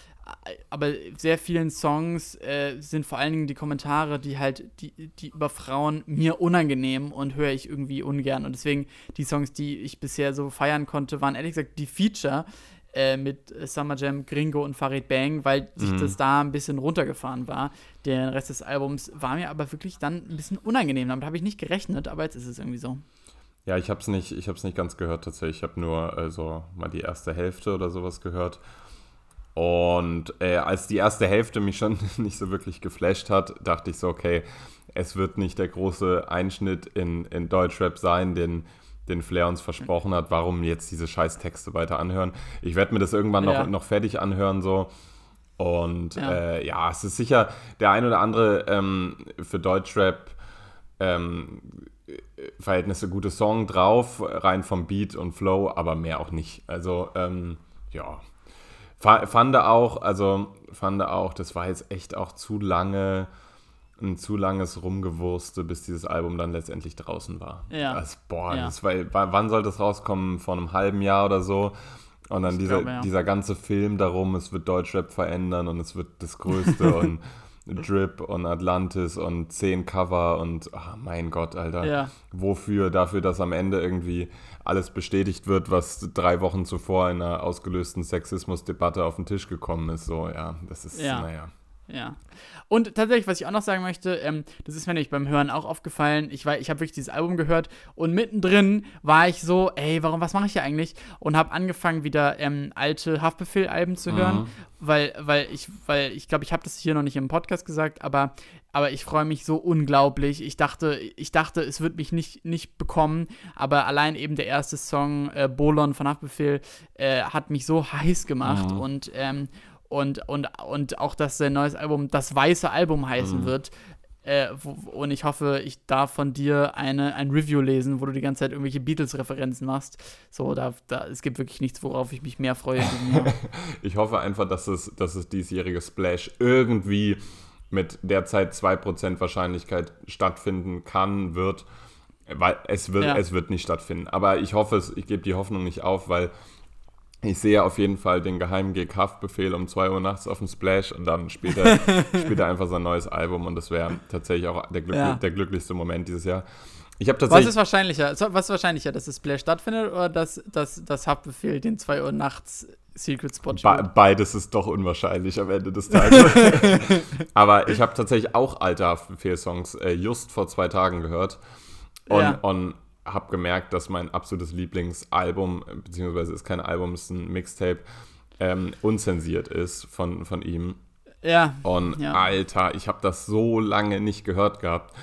aber sehr vielen Songs äh, sind vor allen Dingen die Kommentare, die halt, die, die über Frauen mir unangenehm und höre ich irgendwie ungern. Und deswegen die Songs, die ich bisher so feiern konnte, waren ehrlich gesagt die Feature äh, mit Summer Jam, Gringo und Farid Bang, weil sich Mhm. das da ein bisschen runtergefahren war. Der Rest des Albums war mir aber wirklich dann ein bisschen unangenehm. Damit habe ich nicht gerechnet, aber jetzt ist es irgendwie so. Ja, ich habe es nicht, ich hab's nicht ganz gehört tatsächlich. Ich habe nur äh, so mal die erste Hälfte oder sowas gehört. Und äh, als die erste Hälfte mich schon nicht so wirklich geflasht hat, dachte ich so, okay, es wird nicht der große Einschnitt in, in Deutschrap sein, den, den Flair uns versprochen hat. Warum jetzt diese scheiß Texte weiter anhören? Ich werde mir das irgendwann Ja. noch, noch fertig anhören, so. Und Ja. Äh, ja, es ist sicher der ein oder andere ähm, für Deutschrap ähm, Verhältnisse gute Song drauf, rein vom Beat und Flow, aber mehr auch nicht. Also, ähm, ja. Fa- Fand auch, also fand auch, das war jetzt echt auch zu lange, ein zu langes Rumgewurste, bis dieses Album dann letztendlich draußen war. Ja. Also, boah, Ja. das war, wa- wann soll das rauskommen? Vor einem halben Jahr oder so. Und dann Ich dieser, glaube, ja. dieser ganze Film darum, es wird Deutschrap verändern und es wird das Größte und Drip und Atlantis und zehn Cover und ach, mein Gott, Alter. Ja. Wofür? Dafür, dass am Ende irgendwie alles bestätigt wird, was drei Wochen zuvor in einer ausgelösten Sexismusdebatte auf den Tisch gekommen ist. So, ja, das ist, Ja. naja. Ja. Und tatsächlich, was ich auch noch sagen möchte, ähm, das ist mir nämlich beim Hören auch aufgefallen. Ich, war- ich habe wirklich dieses Album gehört und mittendrin war ich so, ey, warum, was mache ich hier eigentlich? Und habe angefangen, wieder ähm, alte Haftbefehl-Alben zu hören, Mhm. weil, weil ich, weil ich glaube, ich habe das hier noch nicht im Podcast gesagt, aber, aber ich freue mich so unglaublich. Ich dachte, ich dachte, es wird mich nicht, nicht bekommen, aber allein eben der erste Song, äh, Bolon von Haftbefehl, äh, hat mich so heiß gemacht Mhm. und ähm, und, und, und auch, dass sein neues Album das weiße Album heißen Mhm. wird. Äh, wo, und ich hoffe, ich darf von dir eine, ein Review lesen, wo du die ganze Zeit irgendwelche Beatles-Referenzen machst. So, da, da, es gibt wirklich nichts, worauf ich mich mehr freue. Ich hoffe einfach, dass es, dass es diesjährige Splash irgendwie mit derzeit 2% Wahrscheinlichkeit stattfinden kann, wird. Weil es wird, Ja. es wird nicht stattfinden. Aber ich hoffe es, ich gebe die Hoffnung nicht auf, weil ich sehe auf jeden Fall den Geheimgeg Haftbefehl um 2 Uhr nachts auf dem Splash und dann spielt er, spielt er einfach sein neues Album und das wäre tatsächlich auch der, glückli Ja. der glücklichste Moment dieses Jahr. Ich habe Was tatsächlich. ist wahrscheinlicher? Was ist wahrscheinlicher, dass das Splash stattfindet oder dass, dass das Haftbefehl den 2 Uhr nachts Secret Spot Be beides ist doch unwahrscheinlich am Ende des Tages. Aber ich habe tatsächlich auch alte Haftbefehl-Songs äh, just vor zwei Tagen gehört und, Ja. und habe gemerkt, dass mein absolutes Lieblingsalbum, beziehungsweise ist kein Album, ist ein Mixtape, ähm, unzensiert ist von, von ihm. Ja. Und ja. Alter, ich habe das so lange nicht gehört gehabt.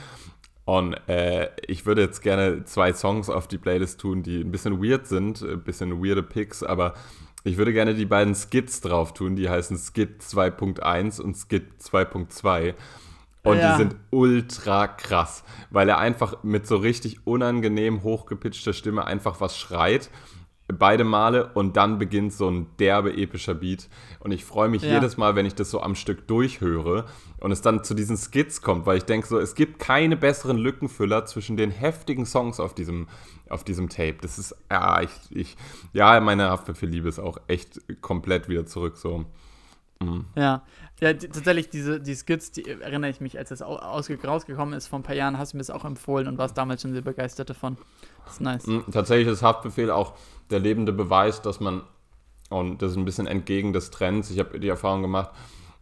Und äh, ich würde jetzt gerne zwei Songs auf die Playlist tun, die ein bisschen weird sind, ein bisschen weirde Picks, aber ich würde gerne die beiden Skits drauf tun, die heißen Skit 2.1 und Skit 2.2. Und Ja. die sind ultra krass, weil er einfach mit so richtig unangenehm hochgepitchter Stimme einfach was schreit. Beide Male und dann beginnt so ein derbe epischer Beat. Und ich freue mich Ja. jedes Mal, wenn ich das so am Stück durchhöre und es dann zu diesen Skits kommt, weil ich denke so, es gibt keine besseren Lückenfüller zwischen den heftigen Songs auf diesem, auf diesem Tape. Das ist, ja, ich, ich ja, meine Haftbefehl-Liebe ist auch echt komplett wieder zurück so. Mhm. Ja, ja die, tatsächlich, diese die Skits, die erinnere ich mich, als das au- ausge rausgekommen ist vor ein paar Jahren, hast du mir das auch empfohlen und warst damals schon sehr begeistert davon. Das ist nice. Mhm, Tatsächlich ist Haftbefehl auch der lebende Beweis, dass man, und das ist ein bisschen entgegen des Trends, ich habe die Erfahrung gemacht,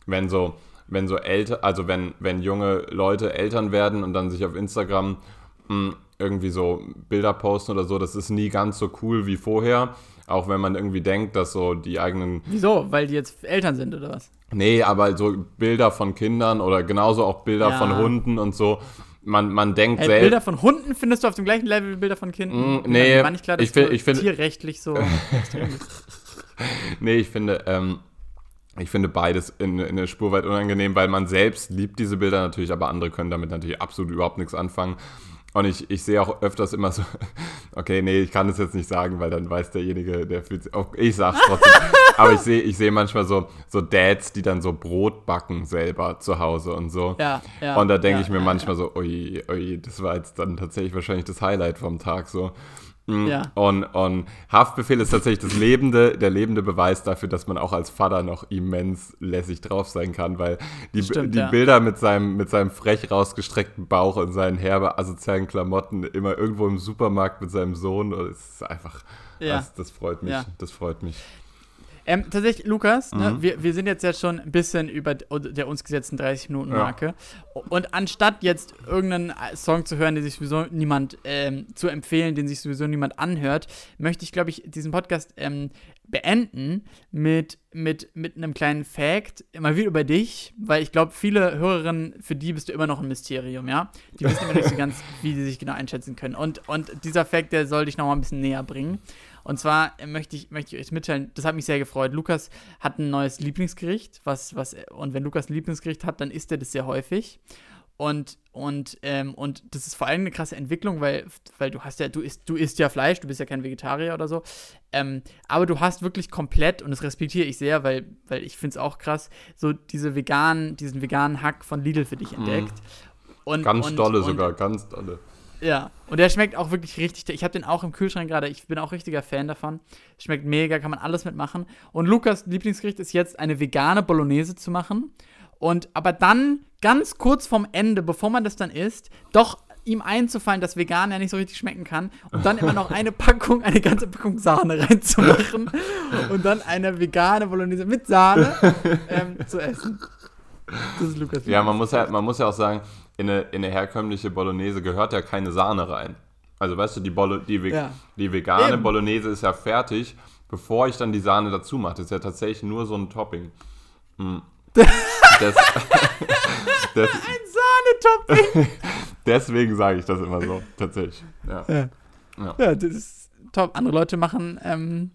wenn so, wenn so älter, also wenn, wenn junge Leute Eltern werden und dann sich auf Instagram mh, irgendwie so Bilder posten oder so, das ist nie ganz so cool wie vorher. Auch wenn man irgendwie denkt, dass so die eigenen Wieso? Weil die jetzt Eltern sind oder was? Nee, aber so Bilder von Kindern oder genauso auch Bilder Ja. von Hunden und so. Man, man denkt Hey, selbst. Bilder von Hunden findest du auf dem gleichen Level wie Bilder von Kindern? Mm, nee, war nicht klar, dass ich find- ich find- tierrechtlich so extrem. Nee, ich finde, ähm, ich finde beides in, in eine Spur weit unangenehm, weil man selbst liebt diese Bilder natürlich, aber andere können damit natürlich absolut überhaupt nichts anfangen. Und ich, ich sehe auch öfters immer so, okay, nee, ich kann das jetzt nicht sagen, weil dann weiß derjenige, der fühlt sich, oh, ich sag's trotzdem, aber ich sehe ich sehe manchmal so, so Dads, die dann so Brot backen selber zu Hause und so. Ja, ja, und da denke ja, ich mir manchmal so, ui, ui, das war jetzt dann tatsächlich wahrscheinlich das Highlight vom Tag so. Mm, Ja. Und, und Haftbefehl ist tatsächlich das lebende, der lebende Beweis dafür, dass man auch als Vater noch immens lässig drauf sein kann, weil die, Stimmt, die ja. Bilder mit seinem, mit seinem frech rausgestreckten Bauch und seinen herbe asozialen Klamotten immer irgendwo im Supermarkt mit seinem Sohn, das ist einfach, Ja. das, das freut mich, das freut mich. Ähm, tatsächlich, Lukas, ne, Mhm. wir, wir sind jetzt ja schon ein bisschen über der uns gesetzten 30-Minuten-Marke. Und anstatt jetzt irgendeinen Song zu hören, den sich sowieso niemand ähm, zu empfehlen, den sich sowieso niemand anhört, möchte ich, glaube ich, diesen Podcast ähm, beenden mit, mit, mit einem kleinen Fact, mal wieder über dich, weil ich glaube, viele Hörerinnen, für die bist du immer noch ein Mysterium, ja? Die wissen immer nicht so ganz, wie sie sich genau einschätzen können. Und, und dieser Fact, der soll dich noch mal ein bisschen näher bringen. Und zwar möchte ich, möchte ich euch mitteilen, das hat mich sehr gefreut. Lukas hat ein neues Lieblingsgericht, was, was, und wenn Lukas ein Lieblingsgericht hat, dann isst er das sehr häufig. Und, und, ähm, und das ist vor allem eine krasse Entwicklung, weil, weil du hast ja, du isst, du isst ja Fleisch, du bist ja kein Vegetarier oder so. Ähm, aber du hast wirklich komplett, und das respektiere ich sehr, weil, weil ich finde es auch krass, so diese veganen, diesen veganen Hack von Lidl für dich entdeckt. Und, Mhm. Ganz und, dolle und, sogar, ganz dolle. Ja, und der schmeckt auch wirklich richtig. Ich habe den auch im Kühlschrank gerade. Ich bin auch richtiger Fan davon. Schmeckt mega, kann man alles mitmachen. Und Lukas Lieblingsgericht ist jetzt eine vegane Bolognese zu machen. Und aber dann ganz kurz vorm Ende, bevor man das dann isst, doch ihm einzufallen, dass vegan ja nicht so richtig schmecken kann und dann immer noch eine Packung, eine ganze Packung Sahne reinzumachen und dann eine vegane Bolognese mit Sahne ähm, zu essen. Das ist Lukas. Ja, man muss ja, man muss ja auch sagen, in eine, in eine herkömmliche Bolognese gehört ja keine Sahne rein. Also weißt du, die, Bolo, die, Ve Ja. die vegane Eben. Bolognese ist ja fertig, bevor ich dann die Sahne dazu mache. Das ist ja tatsächlich nur so ein Topping. Hm. Das, das, Ein Sahnetopping! deswegen sage ich das immer so, tatsächlich. Ja. Ja. Ja. Ja, das ist top. Andere Leute machen ähm,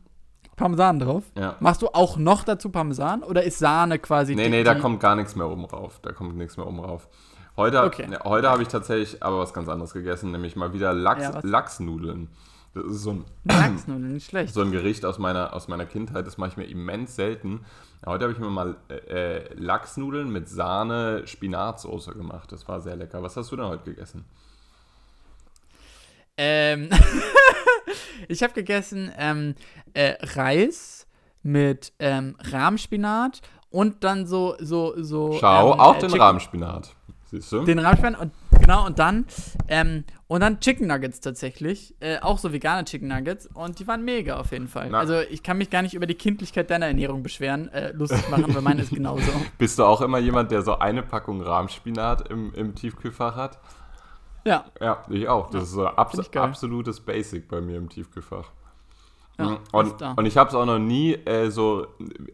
Parmesan drauf. Ja. Machst du auch noch dazu Parmesan oder ist Sahne quasi Nee, nee, da kommt gar nichts mehr oben rauf. Da kommt nichts mehr oben rauf. Heute, Okay. ne, heute habe ich tatsächlich aber was ganz anderes gegessen, nämlich mal wieder Lachs, Ja? Lachsnudeln. Das ist so ein, Lachsnudeln, nicht schlecht. so ein Gericht aus meiner, aus meiner Kindheit, das mache ich mir immens selten. Heute habe ich mir mal äh, äh, Lachsnudeln mit Sahne, Spinatsoße gemacht. Das war sehr lecker. Was hast du denn heute gegessen? Ähm, ich habe gegessen ähm, äh, Reis mit ähm, Rahmspinat und dann so so so. Schau, ähm, auch äh, den Rahmspinat. Siehst du? Den Rahmspinat und genau und dann ähm, und dann Chicken Nuggets tatsächlich, äh, auch so vegane Chicken Nuggets und die waren mega auf jeden Fall. Na. Also ich kann mich gar nicht über die Kindlichkeit deiner Ernährung beschweren, äh, lustig machen, weil meine ist genauso. Bist du auch immer jemand, der so eine Packung Rahmspinat im, im Tiefkühlfach hat? Ja, Ja, ich auch. Das ist so abs absolutes Basic bei mir im Tiefkühlfach. Ja, und, ist da. und ich habe es auch noch nie äh, so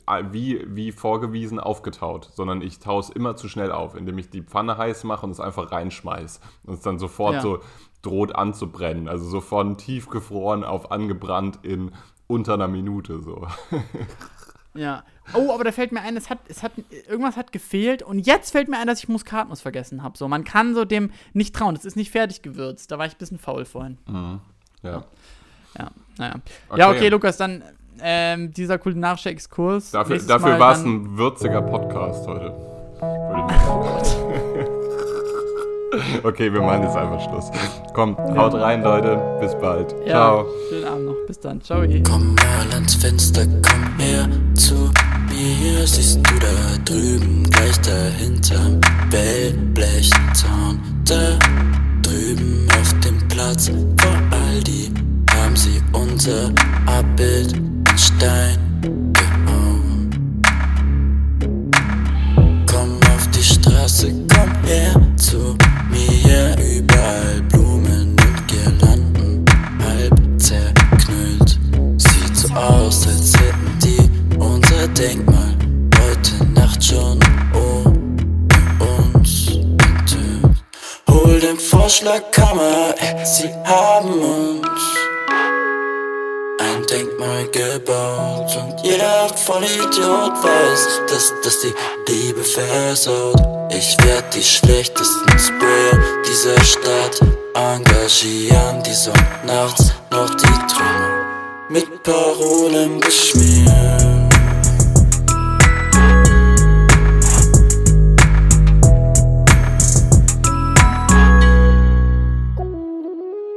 äh, wie, wie vorgewiesen aufgetaut, sondern ich taue es immer zu schnell auf, indem ich die Pfanne heiß mache und es einfach reinschmeiß. Und es dann sofort Ja. so droht anzubrennen. Also so von tiefgefroren auf angebrannt in unter einer Minute so. Ja. Oh, aber da fällt mir ein, es hat, es hat, irgendwas hat gefehlt und jetzt fällt mir ein, dass ich Muskatnuss vergessen habe. So, man kann so dem nicht trauen. Das ist nicht fertig gewürzt. Da war ich ein bisschen faul vorhin. ja. Ja, naja. Okay. Ja, okay, Lukas, dann ähm, dieser kulinarische Exkurs. Dafür, dafür war es ein würziger Podcast heute. Okay, wir machen jetzt einfach Schluss. Komm, haut rein, Leute. Bis bald. Ja, Ciao. schönen Abend noch. Bis dann. Ciao. Komm mal ans Fenster, komm her zu mir. Siehst du da drüben, gleich dahinterm Wellblechzaun. Da drüben auf dem Platz unser Abbild in Stein gehauen. Komm auf die Straße, komm her zu mir. Überall Blumen und Girlanden, halb zerknüllt. Sieht so aus, als hätten die unser Denkmal heute Nacht schon ohne uns enthüllt. Hol den Vorschlagkammer, sie haben uns gebaut und jeder Vollidiot weiß, dass das die Liebe versaut. Ich werd die schlechtesten Sprayer dieser Stadt engagieren, die so nachts noch die Trümmer mit Parolen beschmieren.